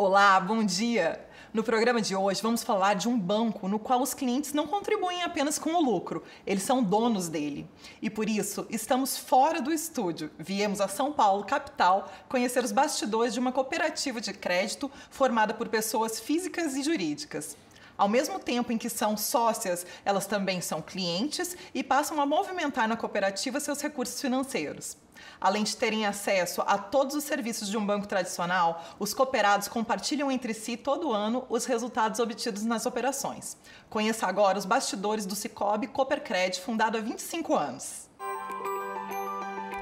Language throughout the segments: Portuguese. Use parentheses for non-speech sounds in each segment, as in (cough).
Olá, bom dia! No programa de hoje vamos falar de um banco no qual os clientes não contribuem apenas com o lucro, eles são donos dele. E por isso estamos fora do estúdio. Viemos a São Paulo, capital, conhecer os bastidores de uma cooperativa de crédito formada por pessoas físicas e jurídicas. Ao mesmo tempo em que são sócias, elas também são clientes e passam a movimentar na cooperativa seus recursos financeiros. Além de terem acesso a todos os serviços de um banco tradicional, os cooperados compartilham entre si todo ano os resultados obtidos nas operações. Conheça agora os bastidores do Cicobi Coopercred, fundado há 25 anos.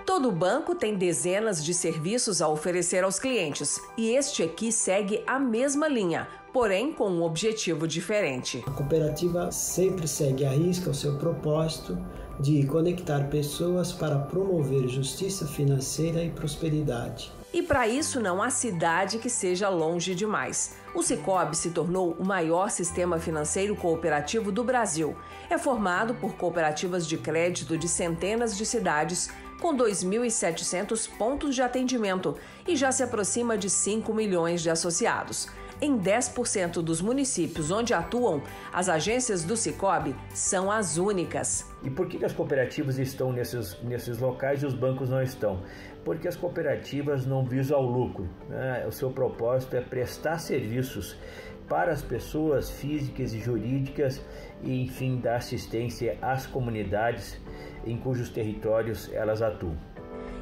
Todo banco tem dezenas de serviços a oferecer aos clientes e este aqui segue a mesma linha, porém com um objetivo diferente. A cooperativa sempre segue a risca o seu propósito de conectar pessoas para promover justiça financeira e prosperidade. E para isso não há cidade que seja longe demais. O Cicobi se tornou o maior sistema financeiro cooperativo do Brasil. É formado por cooperativas de crédito de centenas de cidades, com 2.700 pontos de atendimento e já se aproxima de 5 milhões de associados. Em 10% dos municípios onde atuam, as agências do Cicobi são as únicas. E por que as cooperativas estão nesses, nesses locais e os bancos não estão? Porque as cooperativas não visam ao lucro. Né? O seu propósito é prestar serviços para as pessoas físicas e jurídicas e, enfim, dar assistência às comunidades em cujos territórios elas atuam.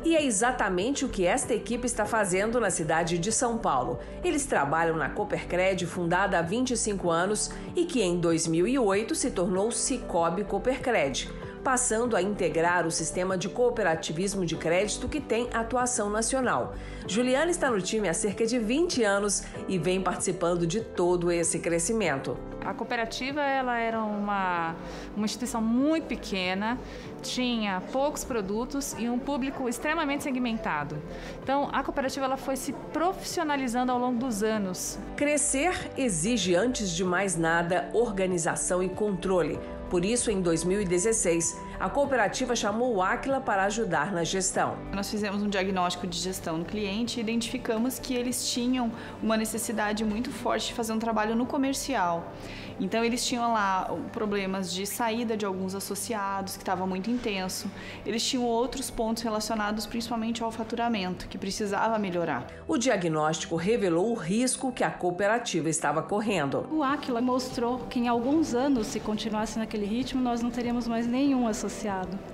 E é exatamente o que esta equipe está fazendo na cidade de São Paulo. Eles trabalham na Coopercred, fundada há 25 anos e que em 2008 se tornou Cicobi Coopercred passando a integrar o sistema de cooperativismo de crédito que tem atuação nacional. Juliana está no time há cerca de 20 anos e vem participando de todo esse crescimento. A cooperativa ela era uma, uma instituição muito pequena, tinha poucos produtos e um público extremamente segmentado. Então, a cooperativa ela foi se profissionalizando ao longo dos anos. Crescer exige, antes de mais nada, organização e controle. Por isso, em 2016, a cooperativa chamou o Aquila para ajudar na gestão. Nós fizemos um diagnóstico de gestão no cliente e identificamos que eles tinham uma necessidade muito forte de fazer um trabalho no comercial. Então eles tinham lá problemas de saída de alguns associados, que estava muito intenso. Eles tinham outros pontos relacionados principalmente ao faturamento, que precisava melhorar. O diagnóstico revelou o risco que a cooperativa estava correndo. O Aquila mostrou que em alguns anos, se continuasse naquele ritmo, nós não teríamos mais nenhum associado.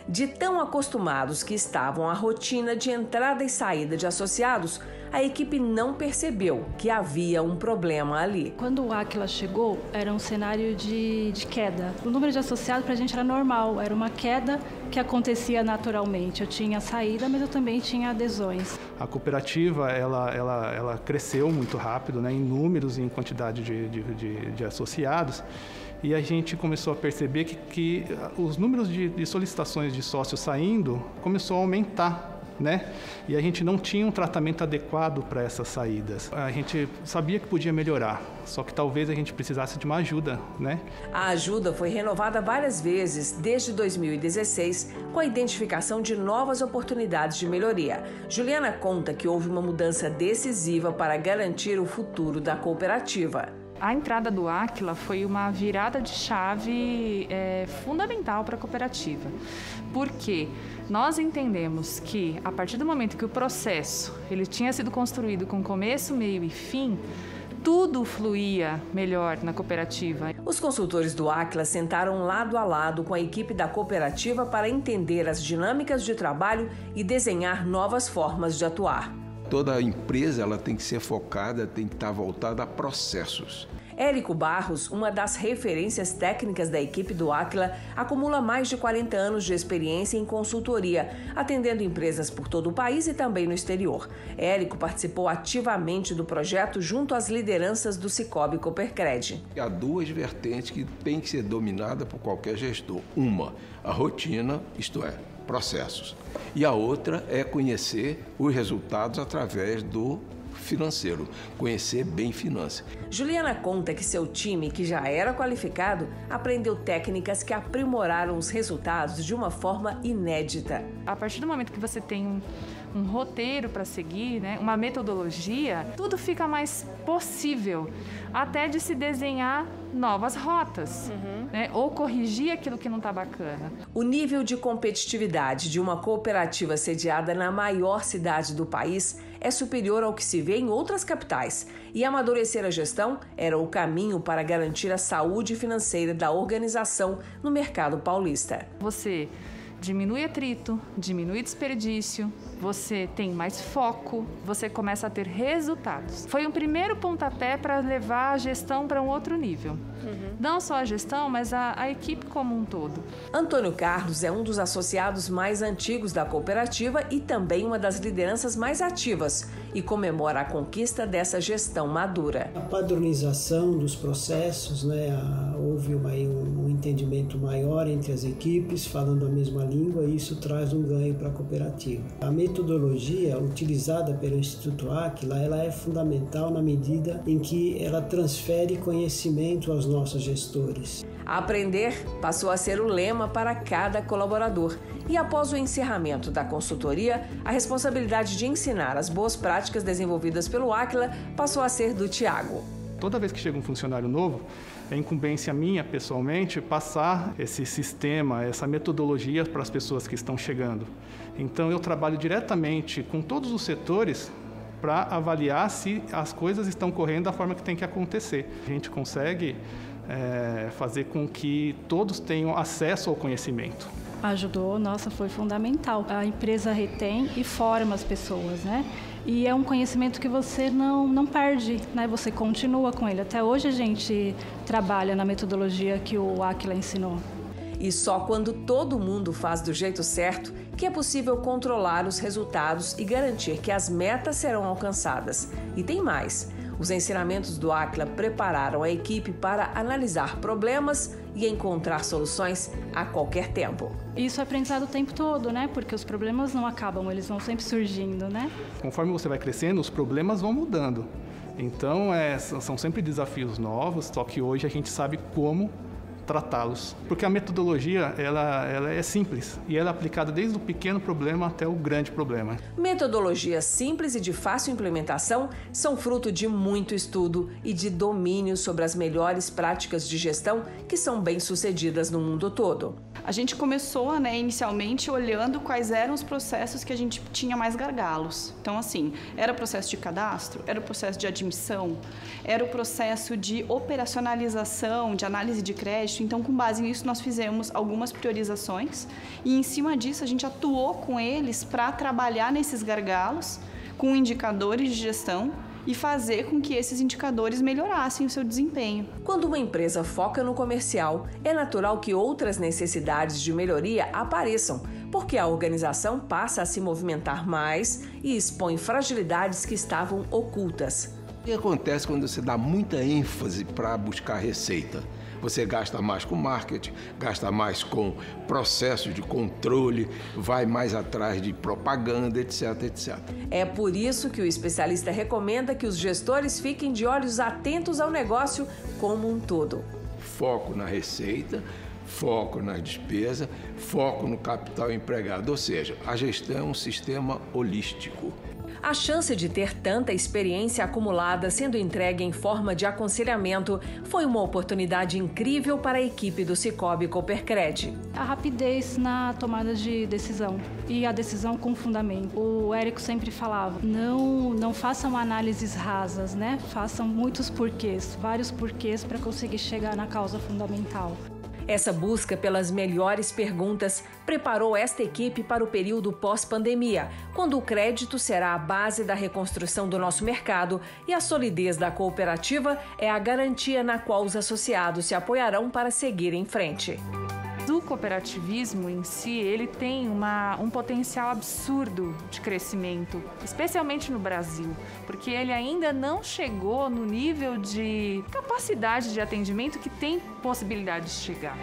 De tão acostumados que estavam à rotina de entrada e saída de associados, a equipe não percebeu que havia um problema ali. Quando o Aquila chegou, era um cenário de, de queda. O número de associados para a gente era normal, era uma queda que acontecia naturalmente. Eu tinha saída, mas eu também tinha adesões. A cooperativa ela, ela, ela cresceu muito rápido, né, em números e em quantidade de, de, de, de associados e a gente começou a perceber que, que os números de, de, solicitações de sócios saindo começou a aumentar né? E a gente não tinha um tratamento adequado para essas saídas. A gente sabia que podia melhorar, só que talvez a gente precisasse de uma ajuda, né? A ajuda foi renovada várias vezes desde 2016 com a identificação de novas oportunidades de melhoria. Juliana conta que houve uma mudança decisiva para garantir o futuro da cooperativa. A entrada do Aquila foi uma virada de chave é, fundamental para a cooperativa. Por quê? Nós entendemos que a partir do momento que o processo ele tinha sido construído com começo, meio e fim, tudo fluía melhor na cooperativa. Os consultores do Aquila sentaram lado a lado com a equipe da cooperativa para entender as dinâmicas de trabalho e desenhar novas formas de atuar. Toda empresa ela tem que ser focada, tem que estar voltada a processos. Érico Barros, uma das referências técnicas da equipe do Aquila, acumula mais de 40 anos de experiência em consultoria, atendendo empresas por todo o país e também no exterior. Érico participou ativamente do projeto junto às lideranças do Cicobi Coopercred. Há duas vertentes que têm que ser dominadas por qualquer gestor. Uma, a rotina, isto é, processos. E a outra é conhecer os resultados através do financeiro, conhecer bem finanças. Juliana conta que seu time, que já era qualificado, aprendeu técnicas que aprimoraram os resultados de uma forma inédita. A partir do momento que você tem um, roteiro para seguir, né, uma metodologia, tudo fica mais possível, até de se desenhar novas rotas, uhum. né, ou corrigir aquilo que não está bacana. O nível de competitividade de uma cooperativa sediada na maior cidade do país é superior ao que se vê em outras capitais, e amadurecer a gestão era o caminho para garantir a saúde financeira da organização no mercado paulista. Você diminui atrito, diminui desperdício, você tem mais foco, você começa a ter resultados. Foi um primeiro pontapé para levar a gestão para um outro nível. Uhum. Não só a gestão, mas a, a equipe como um todo. Antônio Carlos é um dos associados mais antigos da cooperativa e também uma das lideranças mais ativas e comemora a conquista dessa gestão madura. A padronização dos processos, né, houve uma, um entendimento maior entre as equipes, falando a mesma língua, e isso traz um ganho para a cooperativa. A metodologia utilizada pelo Instituto Aquila, ela é fundamental na medida em que ela transfere conhecimento aos nossos gestores. Aprender passou a ser o lema para cada colaborador. E após o encerramento da consultoria, a responsabilidade de ensinar as boas práticas desenvolvidas pelo Aquila passou a ser do Tiago. Toda vez que chega um funcionário novo, é incumbência minha, pessoalmente, passar esse sistema, essa metodologia para as pessoas que estão chegando. Então, eu trabalho diretamente com todos os setores para avaliar se as coisas estão correndo da forma que tem que acontecer. A gente consegue é, fazer com que todos tenham acesso ao conhecimento. Ajudou, nossa, foi fundamental. A empresa retém e forma as pessoas, né? E é um conhecimento que você não, não perde, né? Você continua com ele. Até hoje a gente trabalha na metodologia que o Aquila ensinou. E só quando todo mundo faz do jeito certo que é possível controlar os resultados e garantir que as metas serão alcançadas. E tem mais. Os ensinamentos do Aquila prepararam a equipe para analisar problemas e encontrar soluções a qualquer tempo. Isso é aprendizado o tempo todo, né? Porque os problemas não acabam, eles vão sempre surgindo, né? Conforme você vai crescendo, os problemas vão mudando. Então, é, são sempre desafios novos, só que hoje a gente sabe como tratá-los. Porque a metodologia ela, ela é simples e ela é aplicada desde o pequeno problema até o grande problema. Metodologias simples e de fácil implementação são fruto de muito estudo e de domínio sobre as melhores práticas de gestão que são bem sucedidas no mundo todo. A gente começou, né, inicialmente olhando quais eram os processos que a gente tinha mais gargalos. Então, assim, era o processo de cadastro, era o processo de admissão, era o processo de operacionalização, de análise de crédito. Então, com base nisso, nós fizemos algumas priorizações e, em cima disso, a gente atuou com eles para trabalhar nesses gargalos com indicadores de gestão e fazer com que esses indicadores melhorassem o seu desempenho. Quando uma empresa foca no comercial, é natural que outras necessidades de melhoria apareçam, porque a organização passa a se movimentar mais e expõe fragilidades que estavam ocultas. O que acontece quando você dá muita ênfase para buscar receita? Você gasta mais com marketing, gasta mais com processo de controle, vai mais atrás de propaganda, etc, etc. É por isso que o especialista recomenda que os gestores fiquem de olhos atentos ao negócio como um todo. Foco na receita, foco na despesa, foco no capital empregado, ou seja, a gestão é um sistema holístico. A chance de ter tanta experiência acumulada sendo entregue em forma de aconselhamento foi uma oportunidade incrível para a equipe do Cicobi Coopercred. A rapidez na tomada de decisão e a decisão com fundamento. O Érico sempre falava: não, não façam análises rasas, né? Façam muitos porquês, vários porquês para conseguir chegar na causa fundamental. Essa busca pelas melhores perguntas preparou esta equipe para o período pós-pandemia, quando o crédito será a base da reconstrução do nosso mercado e a solidez da cooperativa é a garantia na qual os associados se apoiarão para seguir em frente o cooperativismo em si, ele tem uma, um potencial absurdo de crescimento, especialmente no Brasil, porque ele ainda não chegou no nível de capacidade de atendimento que tem possibilidade de chegar.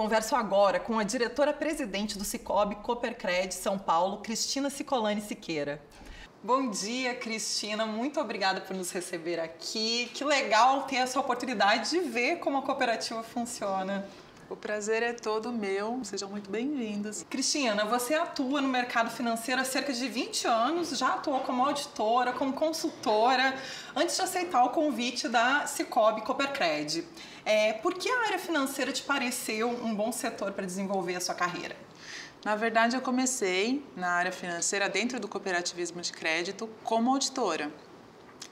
Converso agora com a diretora-presidente do Cicobi Coopercred São Paulo, Cristina Cicolani Siqueira. Bom dia, Cristina. Muito obrigada por nos receber aqui. Que legal ter essa oportunidade de ver como a cooperativa funciona. O prazer é todo meu, sejam muito bem-vindos. Cristina, você atua no mercado financeiro há cerca de 20 anos, já atuou como auditora, como consultora, antes de aceitar o convite da Cicobi Coopercred. É, por que a área financeira te pareceu um bom setor para desenvolver a sua carreira? Na verdade, eu comecei na área financeira dentro do cooperativismo de crédito como auditora.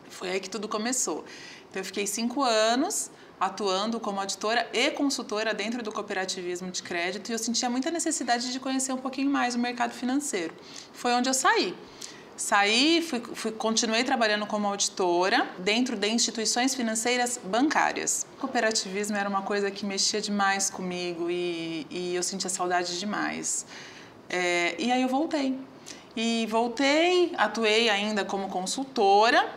Foi aí que tudo começou. Então, eu fiquei cinco anos atuando como auditora e consultora dentro do cooperativismo de crédito e eu sentia muita necessidade de conhecer um pouquinho mais o mercado financeiro. Foi onde eu saí. Saí, fui, fui, continuei trabalhando como auditora dentro de instituições financeiras bancárias. Cooperativismo era uma coisa que mexia demais comigo e, e eu sentia saudade demais. É, e aí eu voltei. E voltei, atuei ainda como consultora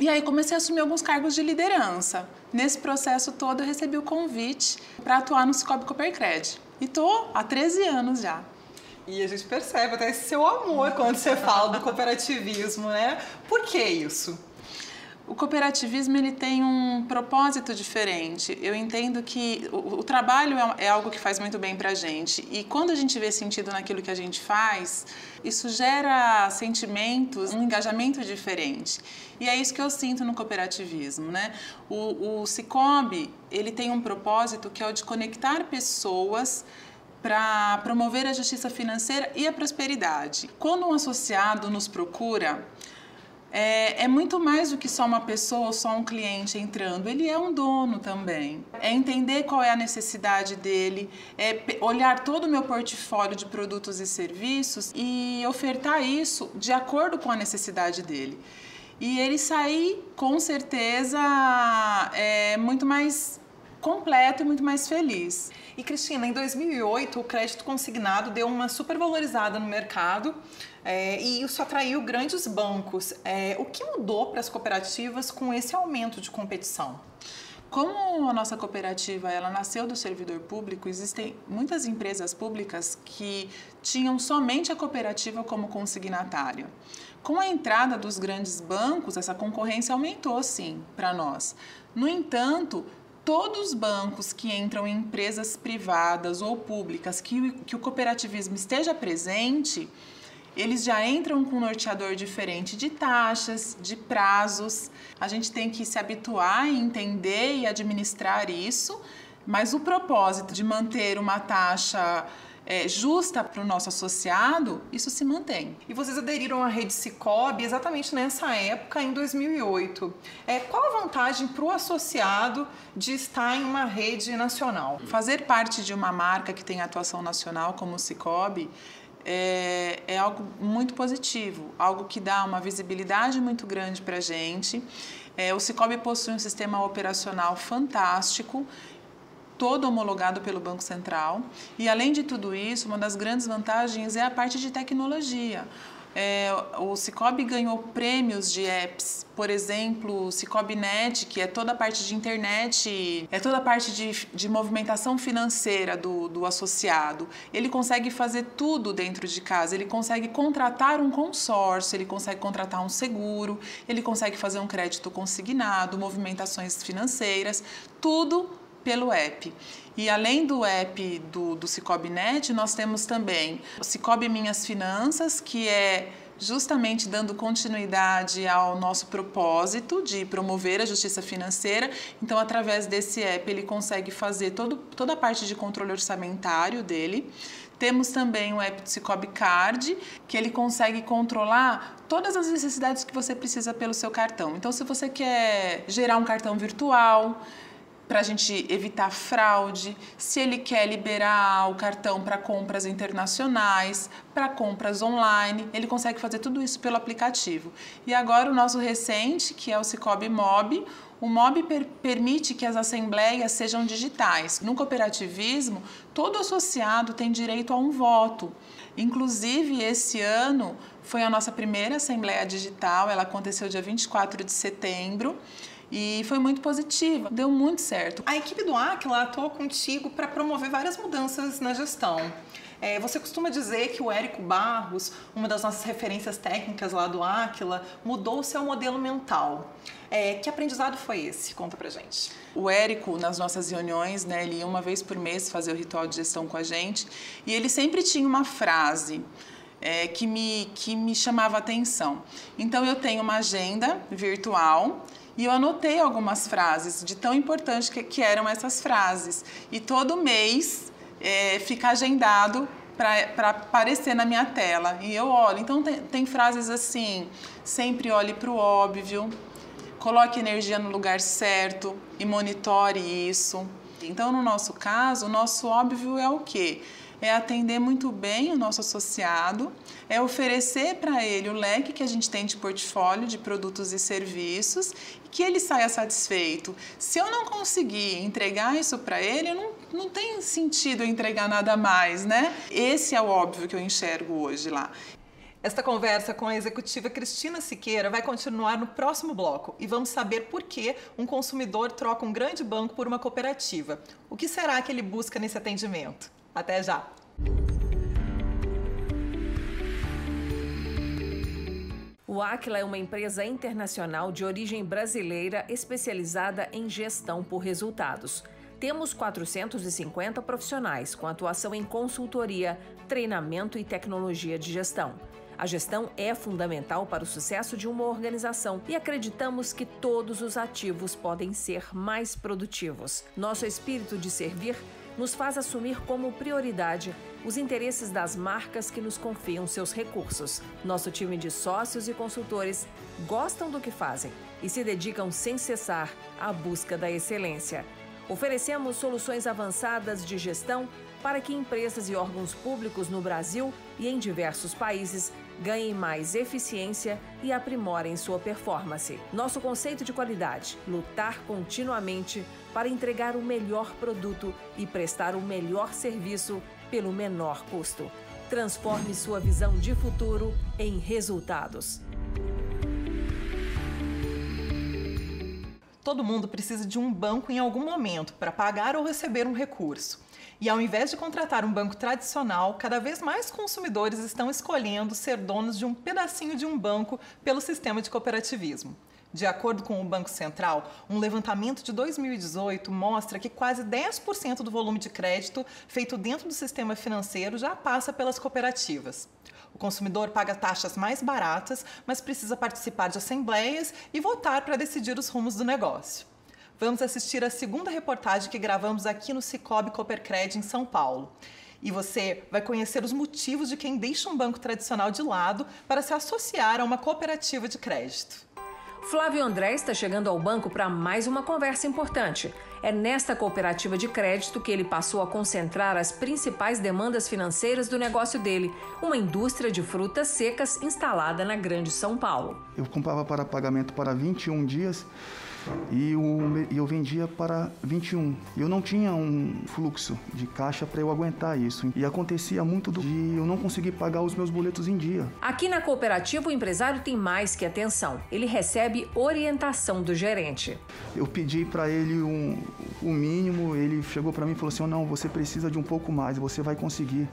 e aí comecei a assumir alguns cargos de liderança. Nesse processo todo, eu recebi o convite para atuar no Cicobi Coopercred. E estou há 13 anos já. E a gente percebe até esse seu amor quando você fala do cooperativismo, né? Por que isso? O cooperativismo ele tem um propósito diferente. Eu entendo que o, o trabalho é, é, algo que faz muito bem para a gente. E quando a gente vê sentido naquilo que a gente faz, isso gera sentimentos, um engajamento diferente. E é isso que eu sinto no cooperativismo, né? O, o Cicobi, ele tem um propósito que é o de conectar pessoas para promover a justiça financeira e a prosperidade. Quando um associado nos procura, é, é, muito mais do que só uma pessoa ou só um cliente entrando, ele é um dono também. É entender qual é a necessidade dele, é olhar todo o meu portfólio de produtos e serviços e ofertar isso de acordo com a necessidade dele. E ele sair, com certeza, é, muito mais completo e muito mais feliz. E Cristina, em 2008 o crédito consignado deu uma supervalorizada no mercado é, e isso atraiu grandes bancos. É, o que mudou para as cooperativas com esse aumento de competição? Como a nossa cooperativa ela nasceu do servidor público, existem muitas empresas públicas que tinham somente a cooperativa como consignatária. Com a entrada dos grandes bancos, essa concorrência aumentou sim para nós. No entanto, todos os bancos que entram em empresas privadas ou públicas que, que o cooperativismo esteja presente, eles já entram com um norteador diferente de taxas, de prazos. A gente tem que se habituar entender e administrar isso, mas o propósito de manter uma taxa é, justa para o nosso associado, isso se mantém. E vocês aderiram à rede Cicobi exatamente nessa época, em 2008. É, qual a vantagem para o associado de estar em uma rede nacional? Fazer parte de uma marca que tem atuação nacional, como o Cicobi, é, é algo muito positivo, algo que dá uma visibilidade muito grande para a gente. É, o Cicobi possui um sistema operacional fantástico, todo homologado pelo Banco Central. E, além de tudo isso, uma das grandes vantagens é a parte de tecnologia. É, o Cicobi ganhou prêmios de apps, por exemplo, o Cicobi Net, que é toda a parte de internet, é toda a parte de, de movimentação financeira do, do associado. Ele consegue fazer tudo dentro de casa, ele consegue contratar um consórcio, ele consegue contratar um seguro, ele consegue fazer um crédito consignado, movimentações financeiras, tudo pelo app. E além do app do, do Cicobi Net, nós temos também o Cicobi Minhas Finanças, que é justamente dando continuidade ao nosso propósito de promover a justiça financeira. Então, através desse app, ele consegue fazer todo, toda a parte de controle orçamentário dele. Temos também o app do Cicobi Card, que ele consegue controlar todas as necessidades que você precisa pelo seu cartão. Então, se você quer gerar um cartão virtual, para a gente evitar fraude, se ele quer liberar o cartão para compras internacionais, para compras online, ele consegue fazer tudo isso pelo aplicativo. E agora o nosso recente, que é o Cicobi Mob, o MOB per permite que as assembleias sejam digitais. No cooperativismo, todo associado tem direito a um voto. Inclusive, esse ano foi a nossa primeira assembleia digital, ela aconteceu dia 24 de setembro E foi muito positiva, deu muito certo. A equipe do Aquila atuou contigo para promover várias mudanças na gestão. É, você costuma dizer que o Érico Barros, uma das nossas referências técnicas lá do Aquila, mudou o seu modelo mental. É, que aprendizado foi esse? Conta pra gente. O Érico, nas nossas reuniões, né, ele ia uma vez por mês fazer o ritual de gestão com a gente e ele sempre tinha uma frase. É, que, me, que me chamava atenção. Então, eu tenho uma agenda virtual e eu anotei algumas frases de tão importante que, que eram essas frases. E todo mês é, fica agendado para aparecer na minha tela. E eu olho. Então, tem, tem frases assim: sempre olhe para o óbvio, coloque energia no lugar certo e monitore isso. Então, no nosso caso, o nosso óbvio é o quê? é atender muito bem o nosso associado, é oferecer para ele o leque que a gente tem de portfólio de produtos e serviços que ele saia satisfeito. Se eu não conseguir entregar isso para ele, não, não tem sentido eu entregar nada mais, né? Esse é o óbvio que eu enxergo hoje lá. Esta conversa com a executiva Cristina Siqueira vai continuar no próximo bloco e vamos saber por que um consumidor troca um grande banco por uma cooperativa. O que será que ele busca nesse atendimento? Até já! O Aquila é uma empresa internacional de origem brasileira especializada em gestão por resultados. Temos 450 profissionais com atuação em consultoria, treinamento e tecnologia de gestão. A gestão é fundamental para o sucesso de uma organização e acreditamos que todos os ativos podem ser mais produtivos. Nosso espírito de servir nos faz assumir como prioridade os interesses das marcas que nos confiam seus recursos. Nosso time de sócios e consultores gostam do que fazem e se dedicam sem cessar à busca da excelência. Oferecemos soluções avançadas de gestão para que empresas e órgãos públicos no Brasil e em diversos países ganhem mais eficiência e aprimorem sua performance. Nosso conceito de qualidade: lutar continuamente para entregar o melhor produto e prestar o melhor serviço pelo menor custo. Transforme sua visão de futuro em resultados. Todo mundo precisa de um banco em algum momento para pagar ou receber um recurso. E ao invés de contratar um banco tradicional, cada vez mais consumidores estão escolhendo ser donos de um pedacinho de um banco pelo sistema de cooperativismo. De acordo com o Banco Central, um levantamento de 2018 mostra que quase 10% do volume de crédito feito dentro do sistema financeiro já passa pelas cooperativas. O consumidor paga taxas mais baratas, mas precisa participar de assembleias e votar para decidir os rumos do negócio vamos assistir a segunda reportagem que gravamos aqui no Cicobi Coopercred em São Paulo. E você vai conhecer os motivos de quem deixa um banco tradicional de lado para se associar a uma cooperativa de crédito. Flávio André está chegando ao banco para mais uma conversa importante. É nesta cooperativa de crédito que ele passou a concentrar as principais demandas financeiras do negócio dele, uma indústria de frutas secas instalada na Grande São Paulo. Eu comprava para pagamento para 21 dias e eu vendia para 21. Eu não tinha um fluxo de caixa para eu aguentar isso. E acontecia muito de eu não conseguir pagar os meus boletos em dia. Aqui na cooperativa, o empresário tem mais que atenção. Ele recebe orientação do gerente. Eu pedi para ele um, o mínimo, ele chegou para mim e falou assim: não, você precisa de um pouco mais, você vai conseguir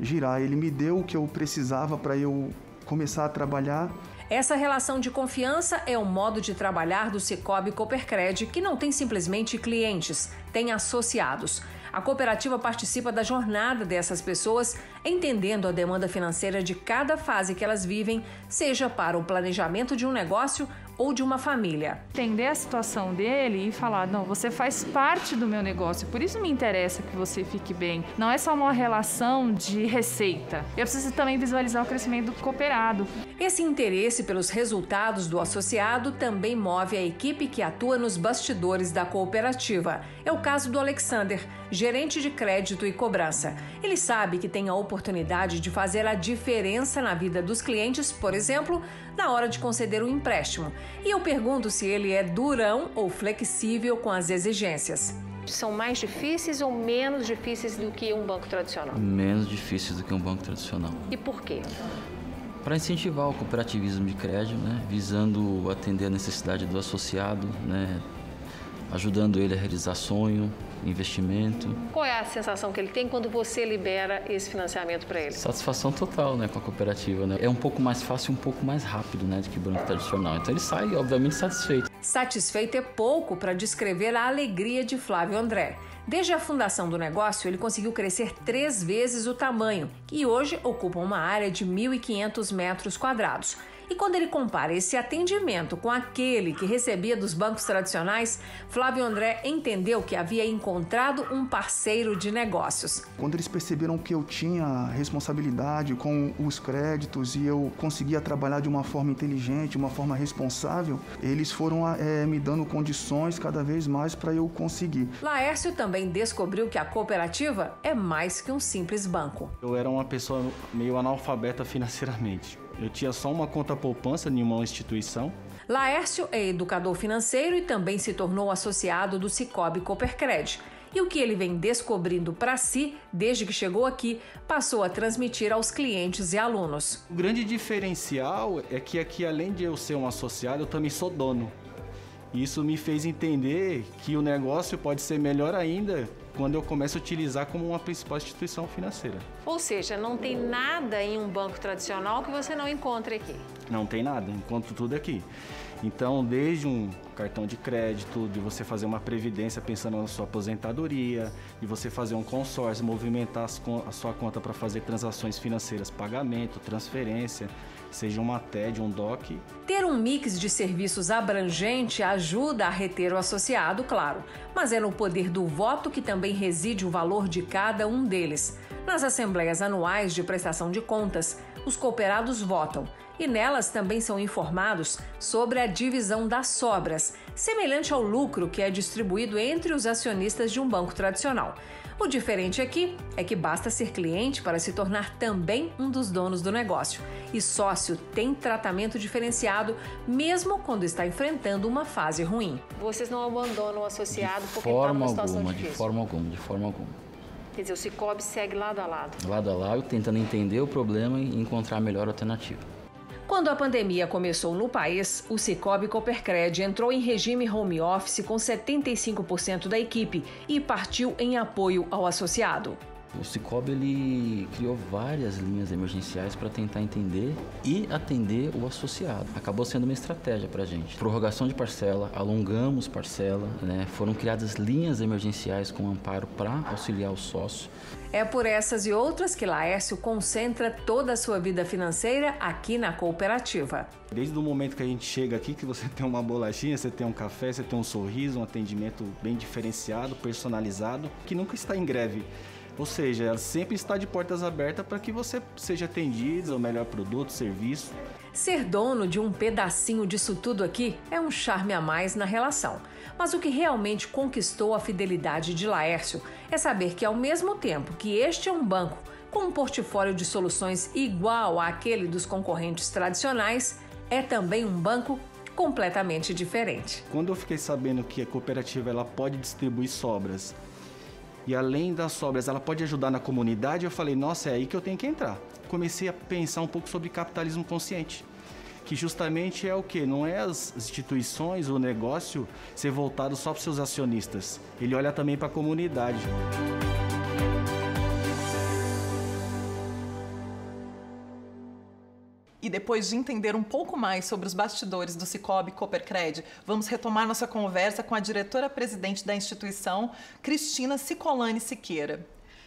girar. Ele me deu o que eu precisava para eu começar a trabalhar essa relação de confiança é o modo de trabalhar do Cicobi Coopercred, que não tem simplesmente clientes, tem associados. A cooperativa participa da jornada dessas pessoas, entendendo a demanda financeira de cada fase que elas vivem, seja para o planejamento de um negócio ou de uma família. Entender a situação dele e falar: não, você faz parte do meu negócio, por isso me interessa que você fique bem. Não é só uma relação de receita. Eu preciso também visualizar o crescimento do cooperado. Esse interesse pelos resultados do associado também move a equipe que atua nos bastidores da cooperativa. É o caso do Alexander, gerente de crédito e cobrança. Ele sabe que tem a oportunidade de fazer a diferença na vida dos clientes, por exemplo, na hora de conceder um empréstimo. E eu pergunto se ele é durão ou flexível com as exigências. São mais difíceis ou menos difíceis do que um banco tradicional? Menos difíceis do que um banco tradicional. E por quê? para incentivar o cooperativismo de crédito, né, visando atender a necessidade do associado, né, ajudando ele a realizar sonho, investimento. Qual é a sensação que ele tem quando você libera esse financiamento para ele? Satisfação total, né, com a cooperativa, né? É um pouco mais fácil, um pouco mais rápido, né, do que banco tradicional. Então ele sai, obviamente, satisfeito. Satisfeito é pouco para descrever a alegria de Flávio André. Desde a fundação do negócio, ele conseguiu crescer três vezes o tamanho e hoje ocupa uma área de 1.500 metros quadrados. E quando ele compara esse atendimento com aquele que recebia dos bancos tradicionais, Flávio André entendeu que havia encontrado um parceiro de negócios. Quando eles perceberam que eu tinha responsabilidade com os créditos e eu conseguia trabalhar de uma forma inteligente, uma forma responsável, eles foram é, me dando condições cada vez mais para eu conseguir. Laércio também descobriu que a cooperativa é mais que um simples banco. Eu era uma pessoa meio analfabeta financeiramente. Eu tinha só uma conta poupança em uma instituição. Laércio é educador financeiro e também se tornou associado do Cicobi Coopercred. E o que ele vem descobrindo para si desde que chegou aqui, passou a transmitir aos clientes e alunos. O grande diferencial é que aqui, além de eu ser um associado, eu também sou dono. Isso me fez entender que o negócio pode ser melhor ainda quando eu começo a utilizar como uma principal instituição financeira. Ou seja, não tem nada em um banco tradicional que você não encontre aqui. Não tem nada, encontro tudo aqui. Então, desde um cartão de crédito, de você fazer uma previdência pensando na sua aposentadoria, de você fazer um consórcio, movimentar a sua conta para fazer transações financeiras, pagamento, transferência, seja uma TED, um DOC. Ter um mix de serviços abrangente ajuda a reter o associado, claro, mas é no poder do voto que também reside o valor de cada um deles. Nas assembleias anuais de prestação de contas, os cooperados votam e nelas também são informados sobre a divisão das sobras, semelhante ao lucro que é distribuído entre os acionistas de um banco tradicional. O diferente aqui é que basta ser cliente para se tornar também um dos donos do negócio. E sócio tem tratamento diferenciado, mesmo quando está enfrentando uma fase ruim. Vocês não abandonam o associado de porque está numa situação alguma, difícil? De forma alguma, de forma alguma. Quer dizer, o Cicobi segue lado a lado. Lado a lado, tentando entender o problema e encontrar a melhor alternativa. Quando a pandemia começou no país, o Cicobi Coopercred entrou em regime home office com 75% da equipe e partiu em apoio ao associado. O Cicobi ele criou várias linhas emergenciais para tentar entender e atender o associado. Acabou sendo uma estratégia para a gente. Prorrogação de parcela, alongamos parcela, né? foram criadas linhas emergenciais com amparo para auxiliar o sócio. É por essas e outras que Laércio concentra toda a sua vida financeira aqui na cooperativa. Desde o momento que a gente chega aqui, que você (laughs) tem uma bolachinha, você tem um café, você tem um sorriso, um atendimento bem diferenciado, personalizado, que nunca está em greve. Ou seja, ela sempre está de portas abertas para que você seja atendido, o melhor produto, serviço. Ser dono de um pedacinho disso tudo aqui é um charme a mais na relação. Mas o que realmente conquistou a fidelidade de Laércio é saber que, ao mesmo tempo que este é um banco com um portfólio de soluções igual àquele dos concorrentes tradicionais, é também um banco completamente diferente. Quando eu fiquei sabendo que a cooperativa ela pode distribuir sobras e além das sobras ela pode ajudar na comunidade, eu falei, nossa, é aí que eu tenho que entrar. Comecei a pensar um pouco sobre capitalismo consciente, que justamente é o que? Não é as instituições, o negócio ser voltado só para seus acionistas. Ele olha também para a comunidade. E depois de entender um pouco mais sobre os bastidores do Cicobi Coopercred, vamos retomar nossa conversa com a diretora-presidente da instituição, Cristina Cicolani Siqueira.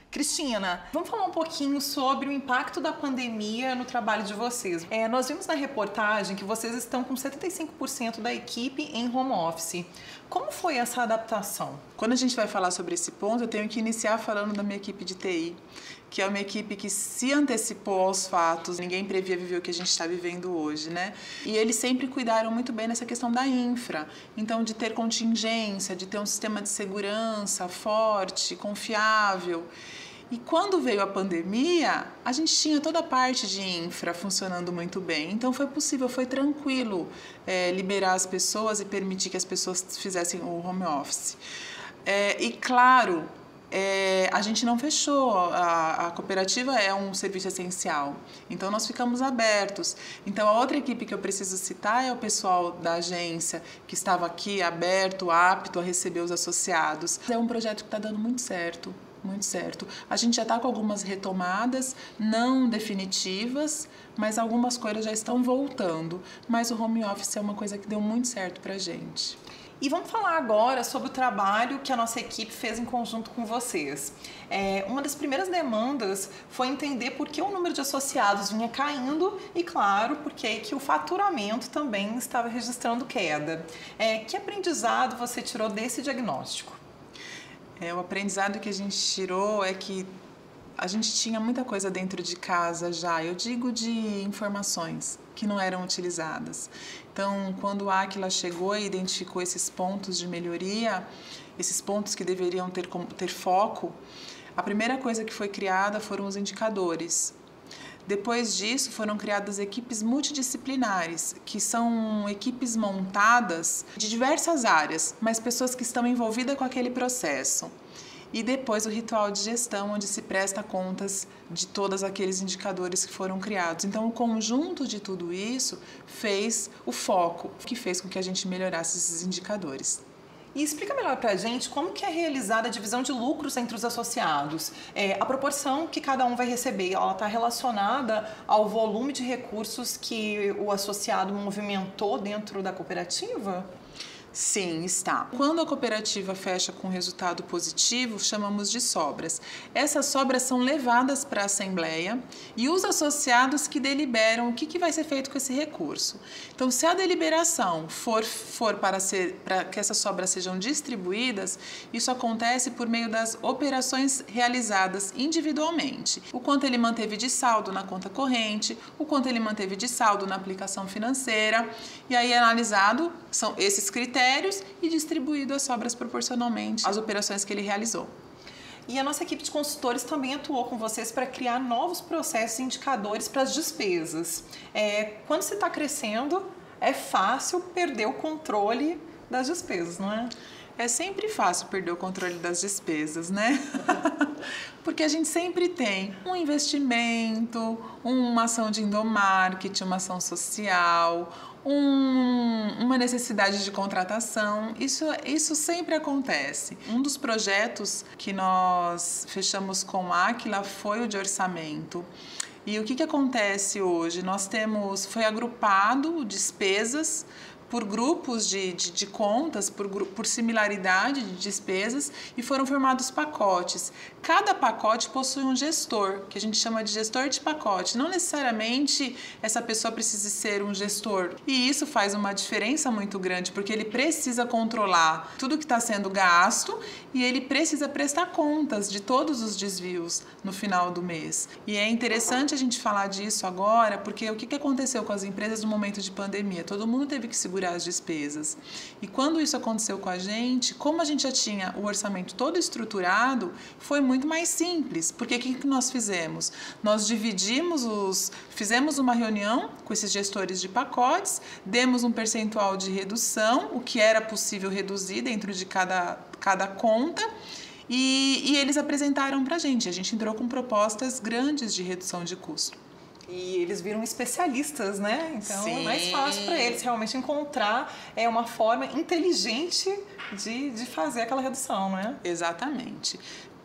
Cristina, vamos falar um pouquinho sobre o impacto da pandemia no trabalho de vocês. É, nós vimos na reportagem que vocês estão com 75% da equipe em home office. Como foi essa adaptação? Quando a gente vai falar sobre esse ponto, eu tenho que iniciar falando da minha equipe de TI que é uma equipe que se antecipou aos fatos, ninguém previa viver o que a gente está vivendo hoje, né? E eles sempre cuidaram muito bem nessa questão da infra, então de ter contingência, de ter um sistema de segurança forte, confiável. E quando veio a pandemia, a gente tinha toda a parte de infra funcionando muito bem. Então foi possível, foi tranquilo é, liberar as pessoas e permitir que as pessoas fizessem o home office. É, e claro, é, a gente não fechou. A, a, cooperativa é um serviço essencial. Então, nós ficamos abertos. Então, a outra equipe que eu preciso citar é o pessoal da agência, que estava aqui aberto, apto a receber os associados. É um projeto que está dando muito certo. Muito certo. A gente já está com algumas retomadas, não definitivas, mas algumas coisas já estão voltando. Mas o home office é uma coisa que deu muito certo para a gente. E vamos falar agora sobre o trabalho que a nossa equipe fez em conjunto com vocês. É, uma das primeiras demandas foi entender por que o número de associados vinha caindo e, claro, porque que o faturamento também estava registrando queda. É, que aprendizado você tirou desse diagnóstico? É, o aprendizado que a gente tirou é que a gente tinha muita coisa dentro de casa já, eu digo de informações que não eram utilizadas. Então, quando a Aquila chegou e identificou esses pontos de melhoria, esses pontos que deveriam ter, ter foco, a primeira coisa que foi criada foram os indicadores. Depois disso, foram criadas equipes multidisciplinares, que são equipes montadas de diversas áreas, mas pessoas que estão envolvidas com aquele processo e depois o ritual de gestão, onde se presta contas de todos aqueles indicadores que foram criados. Então, o conjunto de tudo isso fez o foco, que fez com que a gente melhorasse esses indicadores. E explica melhor para a gente como que é realizada a divisão de lucros entre os associados. É, a proporção que cada um vai receber, ela está relacionada ao volume de recursos que o associado movimentou dentro da cooperativa? Sim, está. Quando a cooperativa fecha com resultado positivo, chamamos de sobras. Essas sobras são levadas para a Assembleia e os associados que deliberam o que, que vai ser feito com esse recurso. Então, se a deliberação for, for para, ser, para que essas sobras sejam distribuídas, isso acontece por meio das operações realizadas individualmente. O quanto ele manteve de saldo na conta corrente, o quanto ele manteve de saldo na aplicação financeira, e aí analisado são esses critérios critérios e distribuído as sobras proporcionalmente às operações que ele realizou. E a nossa equipe de consultores também atuou com vocês para criar novos processos e indicadores para as despesas. É, quando você está crescendo, é fácil perder o controle das despesas, não é? É sempre fácil perder o controle das despesas, né? (laughs) Porque a gente sempre tem um investimento, uma ação de endomarketing, uma ação social, um, uma necessidade de contratação. Isso, isso sempre acontece. Um dos projetos que nós fechamos com a Aquila foi o de orçamento. E o que, que acontece hoje? Nós temos, foi agrupado despesas por grupos de, de, de contas, por, por similaridade de despesas, e foram formados pacotes. Cada pacote possui um gestor, que a gente chama de gestor de pacote. Não necessariamente essa pessoa precisa ser um gestor. E isso faz uma diferença muito grande, porque ele precisa controlar tudo que está sendo gasto e ele precisa prestar contas de todos os desvios no final do mês. E é interessante a gente falar disso agora, porque o que aconteceu com as empresas no momento de pandemia? Todo mundo teve que segurar as despesas. E quando isso aconteceu com a gente, como a gente já tinha o orçamento todo estruturado, foi muito mais simples, porque o que nós fizemos? Nós dividimos os. Fizemos uma reunião com esses gestores de pacotes, demos um percentual de redução, o que era possível reduzir dentro de cada, cada conta. E, e eles apresentaram para a gente. A gente entrou com propostas grandes de redução de custo. E eles viram especialistas, né? Então Sim. é mais fácil para eles realmente encontrar é uma forma inteligente de, de fazer aquela redução, né? Exatamente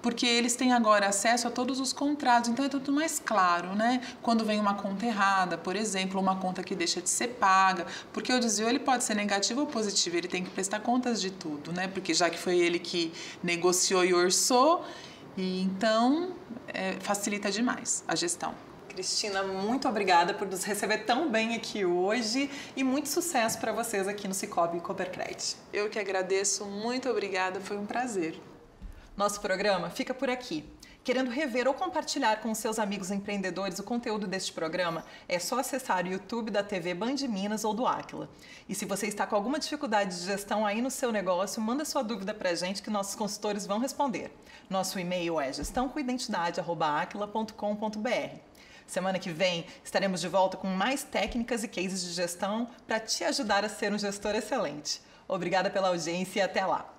porque eles têm agora acesso a todos os contratos, então é tudo mais claro, né? Quando vem uma conta errada, por exemplo, uma conta que deixa de ser paga, porque o desvio ele pode ser negativo ou positivo, ele tem que prestar contas de tudo, né? Porque já que foi ele que negociou e orçou, e então é, facilita demais a gestão. Cristina, muito obrigada por nos receber tão bem aqui hoje e muito sucesso para vocês aqui no Cicobi Coopercred. Eu que agradeço, muito obrigada, foi um prazer. Nosso programa fica por aqui. Querendo rever ou compartilhar com seus amigos empreendedores o conteúdo deste programa, é só acessar o YouTube da TV Band Minas ou do Aquila. E se você está com alguma dificuldade de gestão aí no seu negócio, manda sua dúvida para a gente que nossos consultores vão responder. Nosso e-mail é gestãocoidentidade.aquila.com.br. Semana que vem estaremos de volta com mais técnicas e cases de gestão para te ajudar a ser um gestor excelente. Obrigada pela audiência e até lá!